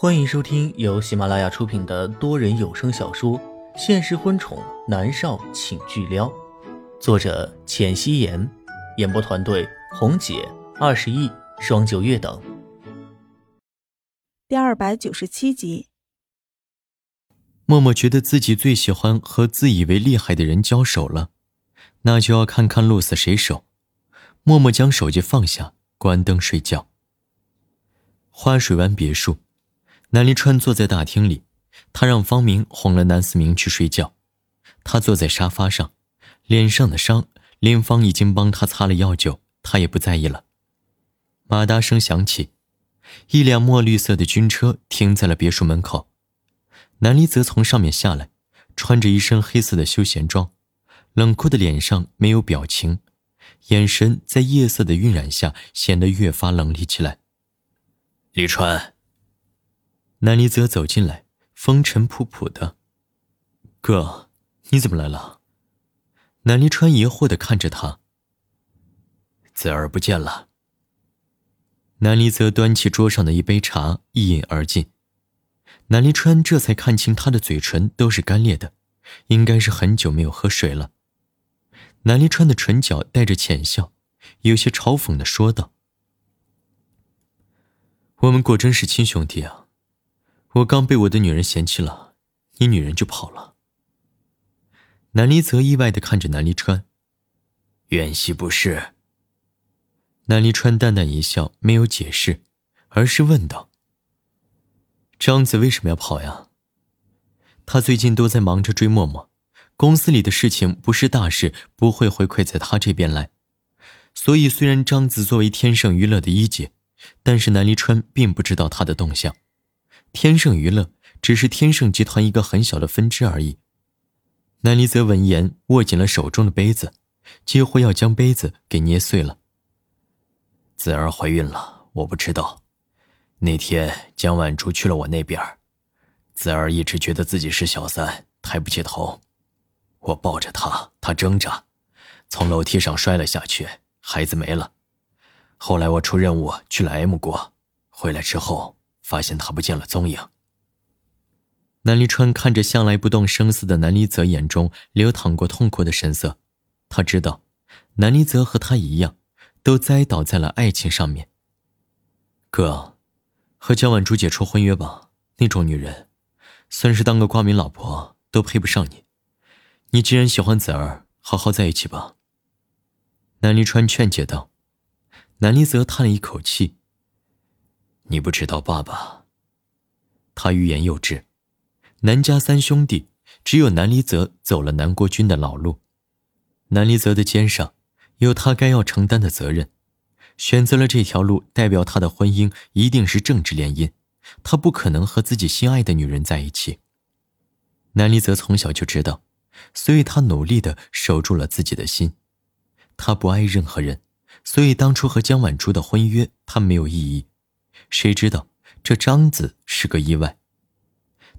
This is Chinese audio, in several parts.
欢迎收听由喜马拉雅出品的多人有声小说《现实婚宠男少请巨撩》，作者：浅汐颜，演播团队：红姐、二十亿、双九月等。第二百九十七集，默默觉得自己最喜欢和自以为厉害的人交手了，那就要看看鹿死谁手。默默将手机放下，关灯睡觉。花水湾别墅，南离川坐在大厅里，他让方明哄了南思明去睡觉。他坐在沙发上，脸上的伤，林芳已经帮他擦了药酒，他也不在意了。马达声响起。一辆墨绿色的军车停在了别墅门口，南离则从上面下来，穿着一身黑色的休闲装，冷酷的脸上没有表情，眼神在夜色的晕染下显得越发冷厉起来。李川，南离泽走进来，风尘仆仆的。哥，你怎么来了？南离川疑惑的看着他。子儿不见了。南离泽端起桌上的一杯茶，一饮而尽。南离川这才看清他的嘴唇都是干裂的，应该是很久没有喝水了。南离川的唇角带着浅笑，有些嘲讽的说道：“我们果真是亲兄弟啊！我刚被我的女人嫌弃了，你女人就跑了。”南离泽意外的看着南离川，远兮不是。南离川淡淡一笑，没有解释，而是问道：“张子为什么要跑呀？他最近都在忙着追默默，公司里的事情不是大事，不会回馈在他这边来。所以，虽然张子作为天盛娱乐的一姐，但是南离川并不知道他的动向。天盛娱乐只是天盛集团一个很小的分支而已。”南离泽闻言，握紧了手中的杯子，几乎要将杯子给捏碎了。子儿怀孕了，我不知道。那天江晚竹去了我那边，子儿一直觉得自己是小三，抬不起头。我抱着她，她挣扎，从楼梯上摔了下去，孩子没了。后来我出任务去了 M 国，回来之后发现他不见了踪影。南离川看着向来不动声色的南离泽，眼中流淌过痛苦的神色。他知道，南离泽和他一样。都栽倒在了爱情上面。哥，和江晚珠解除婚约吧。那种女人，算是当个挂名老婆都配不上你。你既然喜欢子儿，好好在一起吧。南离川劝解道。南离泽叹了一口气。你不知道爸爸。他欲言又止。南家三兄弟，只有南离泽走了南国军的老路。南离泽的肩上。有他该要承担的责任，选择了这条路，代表他的婚姻一定是政治联姻，他不可能和自己心爱的女人在一起。南离泽从小就知道，所以他努力的守住了自己的心。他不爱任何人，所以当初和江晚珠的婚约他没有异议。谁知道这张子是个意外。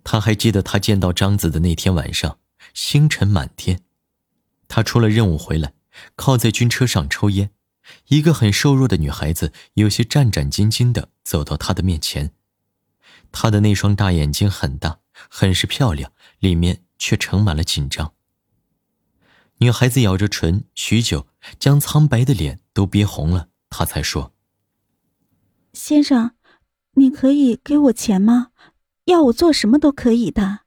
他还记得他见到张子的那天晚上，星辰满天，他出了任务回来。靠在军车上抽烟，一个很瘦弱的女孩子有些战战兢兢地走到他的面前。她的那双大眼睛很大，很是漂亮，里面却盛满了紧张。女孩子咬着唇，许久，将苍白的脸都憋红了，她才说：“先生，你可以给我钱吗？要我做什么都可以的。”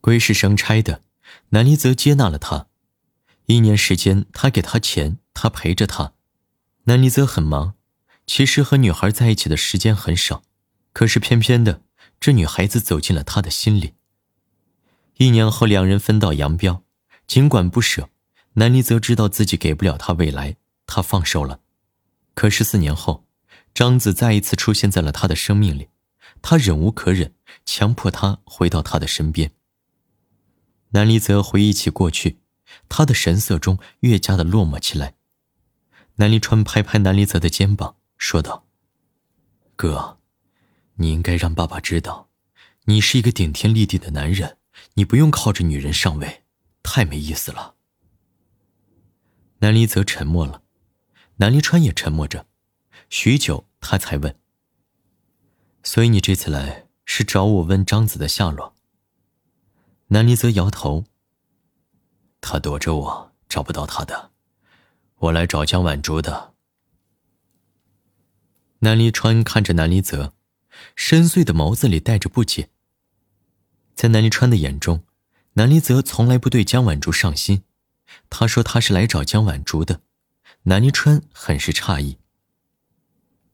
归是生差的，南离则接纳了他。一年时间，他给他钱，他陪着他。南离泽很忙，其实和女孩在一起的时间很少，可是偏偏的，这女孩子走进了他的心里。一年后，两人分道扬镳，尽管不舍，南离泽知道自己给不了他未来，他放手了。可是四年后，张子再一次出现在了他的生命里，他忍无可忍，强迫他回到他的身边。南离泽回忆起过去。他的神色中越加的落寞起来。南离川拍拍南离泽的肩膀，说道：“哥，你应该让爸爸知道，你是一个顶天立地的男人，你不用靠着女人上位，太没意思了。”南离泽沉默了，南离川也沉默着，许久，他才问：“所以你这次来是找我问张子的下落？南离泽摇头。他躲着我，找不到他的。我来找江晚竹的。南离川看着南离泽，深邃的眸子里带着不解。在南离川的眼中，南离泽从来不对江晚竹上心。他说他是来找江晚竹的，南离川很是诧异。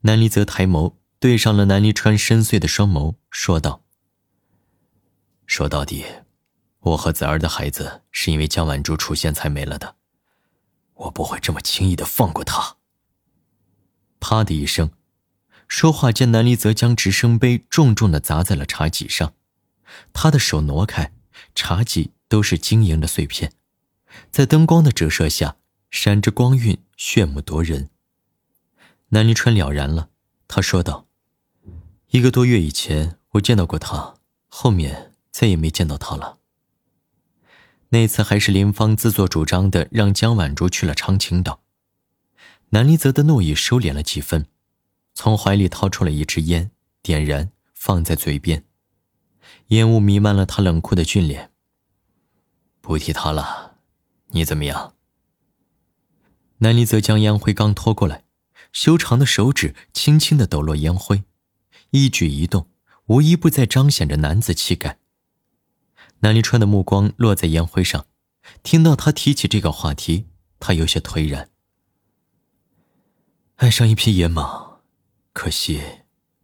南离泽抬眸对上了南离川深邃的双眸，说道：“说到底。”我和子儿的孩子是因为江晚珠出现才没了的，我不会这么轻易的放过他。啪的一声，说话间，南离泽将直升杯重重的砸在了茶几上，他的手挪开，茶几都是晶莹的碎片，在灯光的折射下闪着光晕，炫目夺人。南离川了然了，他说道：“一个多月以前我见到过他，后面再也没见到他了。”那次还是林芳自作主张的让江晚竹去了长青岛。南离泽的怒意收敛了几分，从怀里掏出了一支烟，点燃，放在嘴边，烟雾弥漫了他冷酷的俊脸。不提他了，你怎么样？南离泽将烟灰缸拖过来，修长的手指轻轻的抖落烟灰，一举一动无一不在彰显着男子气概。南离川的目光落在烟灰上，听到他提起这个话题，他有些颓然。爱上一匹野马，可惜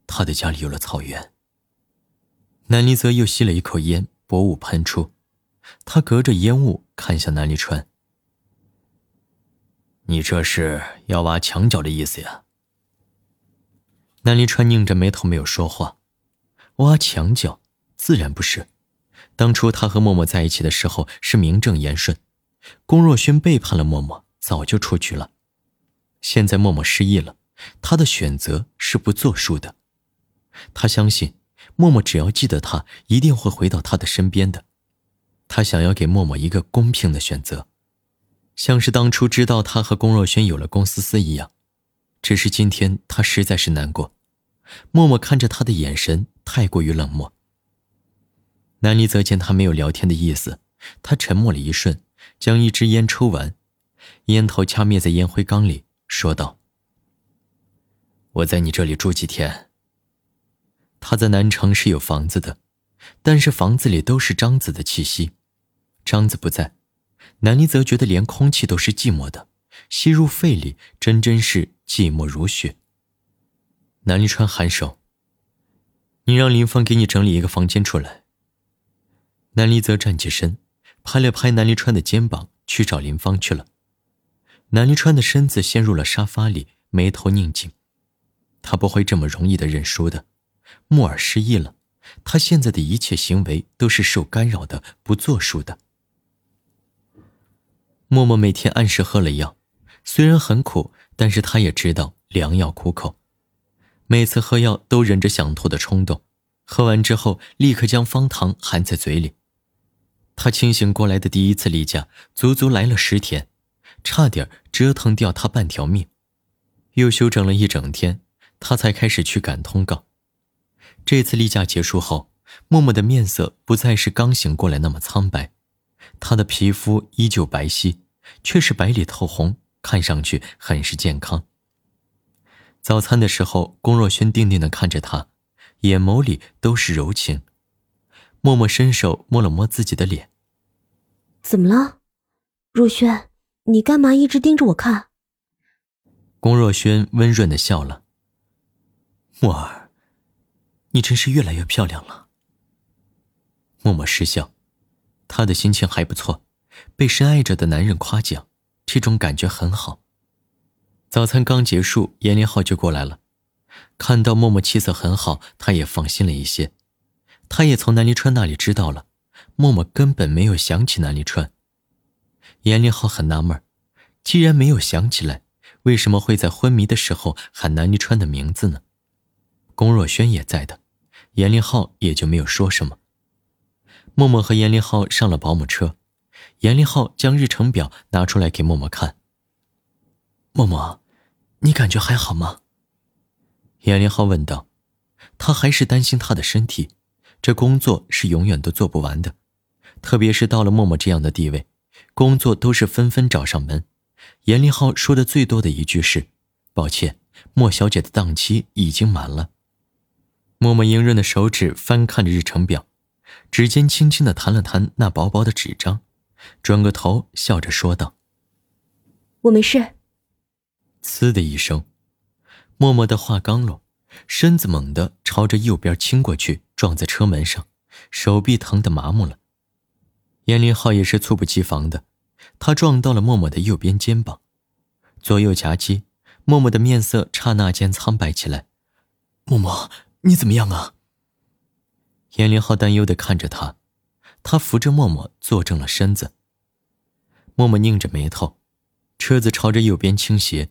他的家里有了草原。南离泽又吸了一口烟，薄雾喷出，他隔着烟雾看向南离川：“你这是要挖墙角的意思呀？”南离川拧着眉头没有说话。挖墙角，自然不是。当初他和默默在一起的时候是名正言顺，龚若轩背叛了默默，早就出局了。现在默默失忆了，他的选择是不作数的。他相信默默只要记得他，一定会回到他的身边的。他想要给默默一个公平的选择，像是当初知道他和龚若轩有了龚思思一样。只是今天他实在是难过，默默看着他的眼神太过于冷漠。南离泽见他没有聊天的意思，他沉默了一瞬，将一支烟抽完，烟头掐灭在烟灰缸里，说道：“我在你这里住几天。”他在南城是有房子的，但是房子里都是张子的气息，张子不在，南离泽觉得连空气都是寂寞的，吸入肺里，真真是寂寞如雪。南离川颔首：“你让林峰给你整理一个房间出来。”南离泽站起身，拍了拍南离川的肩膀，去找林芳去了。南离川的身子陷入了沙发里，眉头拧紧。他不会这么容易的认输的。木耳失忆了，他现在的一切行为都是受干扰的，不作数的。默默每天按时喝了药，虽然很苦，但是他也知道良药苦口。每次喝药都忍着想吐的冲动，喝完之后立刻将方糖含在嘴里。他清醒过来的第一次例假，足足来了十天，差点折腾掉他半条命。又休整了一整天，他才开始去赶通告。这次例假结束后，默默的面色不再是刚醒过来那么苍白，他的皮肤依旧白皙，却是白里透红，看上去很是健康。早餐的时候，龚若轩定定的看着他，眼眸里都是柔情。默默伸手摸了摸自己的脸。怎么了，若轩？你干嘛一直盯着我看？龚若轩温润的笑了。默儿，你真是越来越漂亮了。默默失笑，他的心情还不错，被深爱着的男人夸奖，这种感觉很好。早餐刚结束，严林浩就过来了，看到默默气色很好，他也放心了一些。他也从南离川那里知道了，默默根本没有想起南离川。严凌浩很纳闷既然没有想起来，为什么会在昏迷的时候喊南离川的名字呢？龚若轩也在的，严凌浩也就没有说什么。默默和严林浩上了保姆车，严林浩将日程表拿出来给默默看。默默，你感觉还好吗？严林浩问道。他还是担心他的身体，这工作是永远都做不完的。特别是到了默默这样的地位，工作都是纷纷找上门。严林浩说的最多的一句是：“抱歉，莫小姐的档期已经满了。”默默莹润的手指翻看着日程表，指尖轻轻的弹了弹那薄薄的纸张，转过头笑着说道：“我没事。”呲的一声，默默的话刚落，身子猛地朝着右边倾过去，撞在车门上，手臂疼得麻木了。严林浩也是猝不及防的，他撞到了默默的右边肩膀，左右夹击，默默的面色刹那间苍白起来。默默，你怎么样啊？严林浩担忧的看着他，他扶着默默坐正了身子。默默拧着眉头，车子朝着右边倾斜。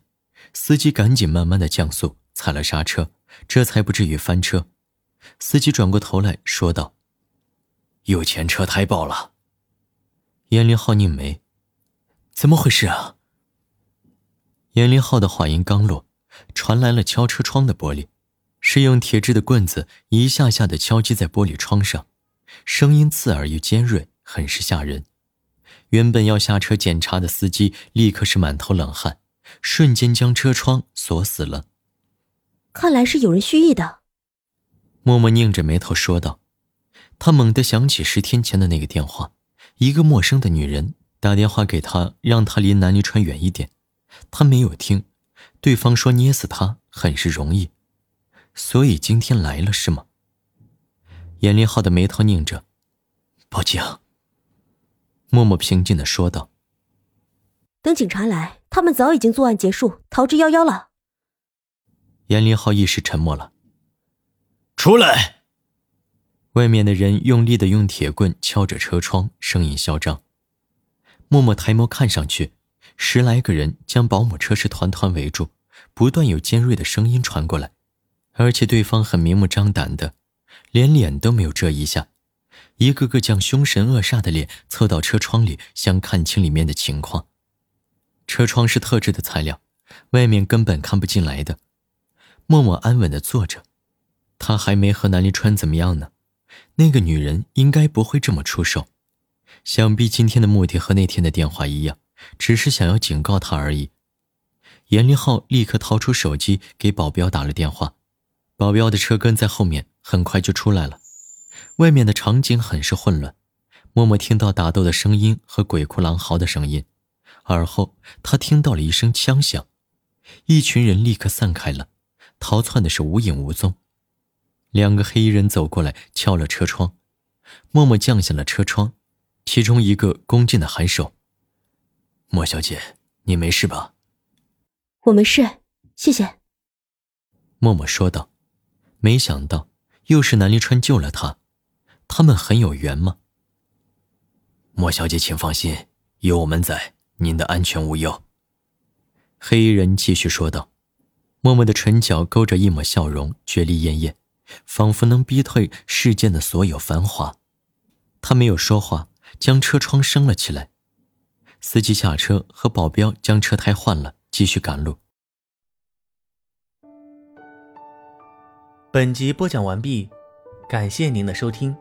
司机赶紧慢慢的降速，踩了刹车，这才不至于翻车。司机转过头来说道：“右前车胎爆了。”严林浩拧眉：“怎么回事啊？”严林浩的话音刚落，传来了敲车窗的玻璃，是用铁质的棍子一下下的敲击在玻璃窗上，声音刺耳又尖锐，很是吓人。原本要下车检查的司机立刻是满头冷汗。瞬间将车窗锁死了。看来是有人蓄意的。默默拧着眉头说道：“他猛地想起十天前的那个电话，一个陌生的女人打电话给他，让他离南离川远一点。他没有听，对方说捏死他很是容易，所以今天来了是吗？”严林浩的眉头拧着，报警。默默平静的说道。等警察来，他们早已经作案结束，逃之夭夭了。严林浩一时沉默了。出来！外面的人用力的用铁棍敲着车窗，声音嚣张。默默抬眸看上去，十来个人将保姆车是团团围住，不断有尖锐的声音传过来，而且对方很明目张胆的，连脸都没有遮一下，一个个将凶神恶煞的脸凑到车窗里，想看清里面的情况。车窗是特制的材料，外面根本看不进来的。默默安稳的坐着，他还没和南离川怎么样呢，那个女人应该不会这么出手。想必今天的目的和那天的电话一样，只是想要警告他而已。严立浩立刻掏出手机给保镖打了电话，保镖的车跟在后面，很快就出来了。外面的场景很是混乱，默默听到打斗的声音和鬼哭狼嚎的声音。而后，他听到了一声枪响，一群人立刻散开了，逃窜的是无影无踪。两个黑衣人走过来，敲了车窗，默默降下了车窗，其中一个恭敬的颔首：“莫小姐，你没事吧？”“我没事，谢谢。”默默说道。没想到又是南离川救了他，他们很有缘吗？莫小姐，请放心，有我们在。您的安全无忧。”黑衣人继续说道，默默的唇角勾着一抹笑容，绝丽艳艳，仿佛能逼退世间的所有繁华。他没有说话，将车窗升了起来。司机下车，和保镖将车胎换了，继续赶路。本集播讲完毕，感谢您的收听。